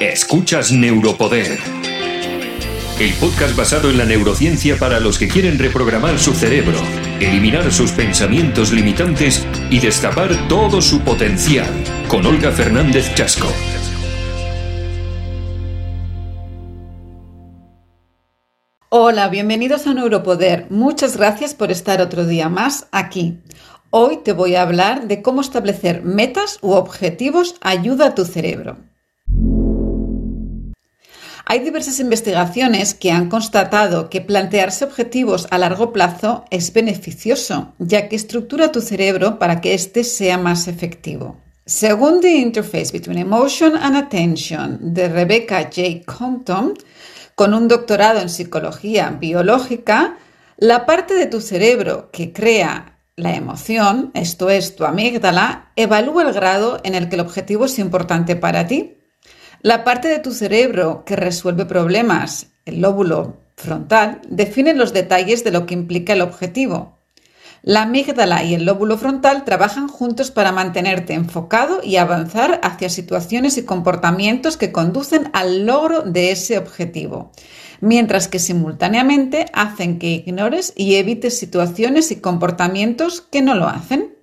Escuchas Neuropoder. El podcast basado en la neurociencia para los que quieren reprogramar su cerebro, eliminar sus pensamientos limitantes y destapar todo su potencial. Con Olga Fernández Chasco. Hola, bienvenidos a Neuropoder. Muchas gracias por estar otro día más aquí. Hoy te voy a hablar de cómo establecer metas u objetivos ayuda a tu cerebro. Hay diversas investigaciones que han constatado que plantearse objetivos a largo plazo es beneficioso, ya que estructura tu cerebro para que éste sea más efectivo. Según The Interface Between Emotion and Attention de Rebecca J. Compton, con un doctorado en psicología biológica, la parte de tu cerebro que crea la emoción, esto es tu amígdala, evalúa el grado en el que el objetivo es importante para ti. La parte de tu cerebro que resuelve problemas, el lóbulo frontal, define los detalles de lo que implica el objetivo. La amígdala y el lóbulo frontal trabajan juntos para mantenerte enfocado y avanzar hacia situaciones y comportamientos que conducen al logro de ese objetivo mientras que simultáneamente hacen que ignores y evites situaciones y comportamientos que no lo hacen.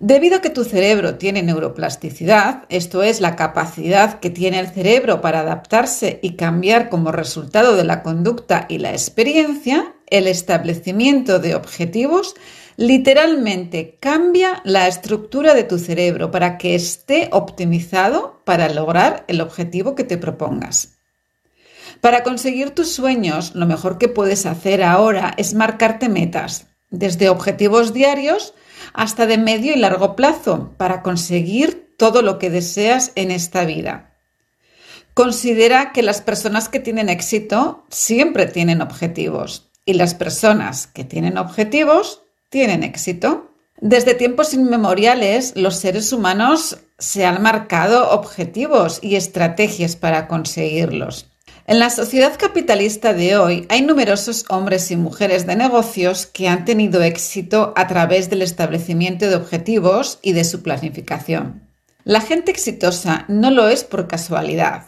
Debido a que tu cerebro tiene neuroplasticidad, esto es la capacidad que tiene el cerebro para adaptarse y cambiar como resultado de la conducta y la experiencia, el establecimiento de objetivos literalmente cambia la estructura de tu cerebro para que esté optimizado para lograr el objetivo que te propongas. Para conseguir tus sueños, lo mejor que puedes hacer ahora es marcarte metas, desde objetivos diarios hasta de medio y largo plazo, para conseguir todo lo que deseas en esta vida. Considera que las personas que tienen éxito siempre tienen objetivos y las personas que tienen objetivos tienen éxito. Desde tiempos inmemoriales, los seres humanos se han marcado objetivos y estrategias para conseguirlos. En la sociedad capitalista de hoy hay numerosos hombres y mujeres de negocios que han tenido éxito a través del establecimiento de objetivos y de su planificación. La gente exitosa no lo es por casualidad.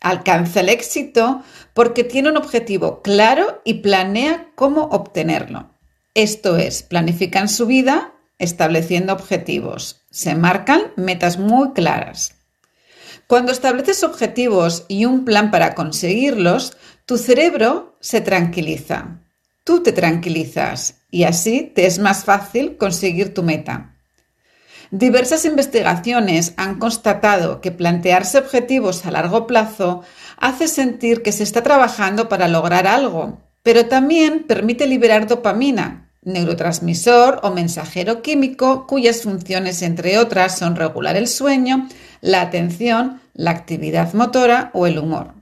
Alcanza el éxito porque tiene un objetivo claro y planea cómo obtenerlo. Esto es, planifican su vida estableciendo objetivos. Se marcan metas muy claras. Cuando estableces objetivos y un plan para conseguirlos, tu cerebro se tranquiliza. Tú te tranquilizas y así te es más fácil conseguir tu meta. Diversas investigaciones han constatado que plantearse objetivos a largo plazo hace sentir que se está trabajando para lograr algo, pero también permite liberar dopamina, neurotransmisor o mensajero químico cuyas funciones, entre otras, son regular el sueño, la atención, la actividad motora o el humor.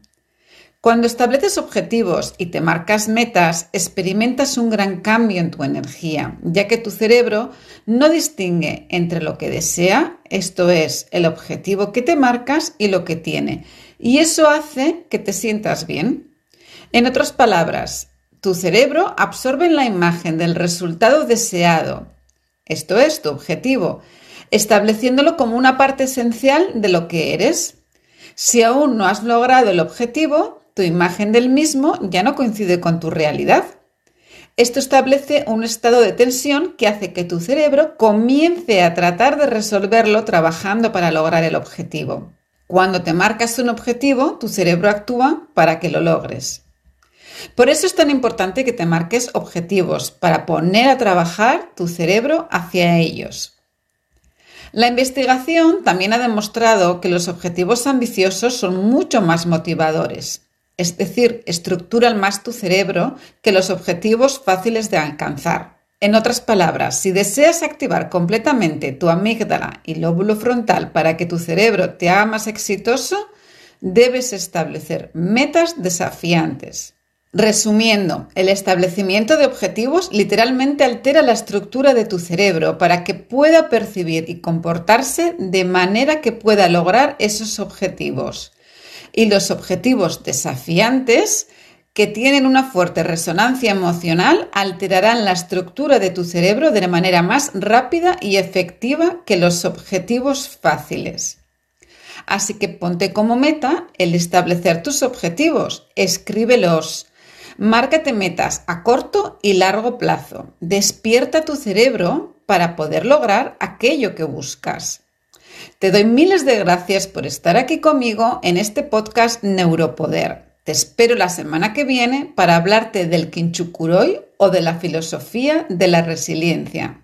Cuando estableces objetivos y te marcas metas, experimentas un gran cambio en tu energía, ya que tu cerebro no distingue entre lo que desea, esto es, el objetivo que te marcas y lo que tiene, y eso hace que te sientas bien. En otras palabras, tu cerebro absorbe la imagen del resultado deseado, esto es, tu objetivo, estableciéndolo como una parte esencial de lo que eres. Si aún no has logrado el objetivo, tu imagen del mismo ya no coincide con tu realidad. Esto establece un estado de tensión que hace que tu cerebro comience a tratar de resolverlo trabajando para lograr el objetivo. Cuando te marcas un objetivo, tu cerebro actúa para que lo logres. Por eso es tan importante que te marques objetivos, para poner a trabajar tu cerebro hacia ellos. La investigación también ha demostrado que los objetivos ambiciosos son mucho más motivadores, es decir, estructuran más tu cerebro que los objetivos fáciles de alcanzar. En otras palabras, si deseas activar completamente tu amígdala y lóbulo frontal para que tu cerebro te haga más exitoso, debes establecer metas desafiantes. Resumiendo, el establecimiento de objetivos literalmente altera la estructura de tu cerebro para que pueda percibir y comportarse de manera que pueda lograr esos objetivos. Y los objetivos desafiantes, que tienen una fuerte resonancia emocional, alterarán la estructura de tu cerebro de manera más rápida y efectiva que los objetivos fáciles. Así que ponte como meta el establecer tus objetivos, escríbelos. Márcate metas a corto y largo plazo. Despierta tu cerebro para poder lograr aquello que buscas. Te doy miles de gracias por estar aquí conmigo en este podcast Neuropoder. Te espero la semana que viene para hablarte del Kinchukuroi o de la filosofía de la resiliencia.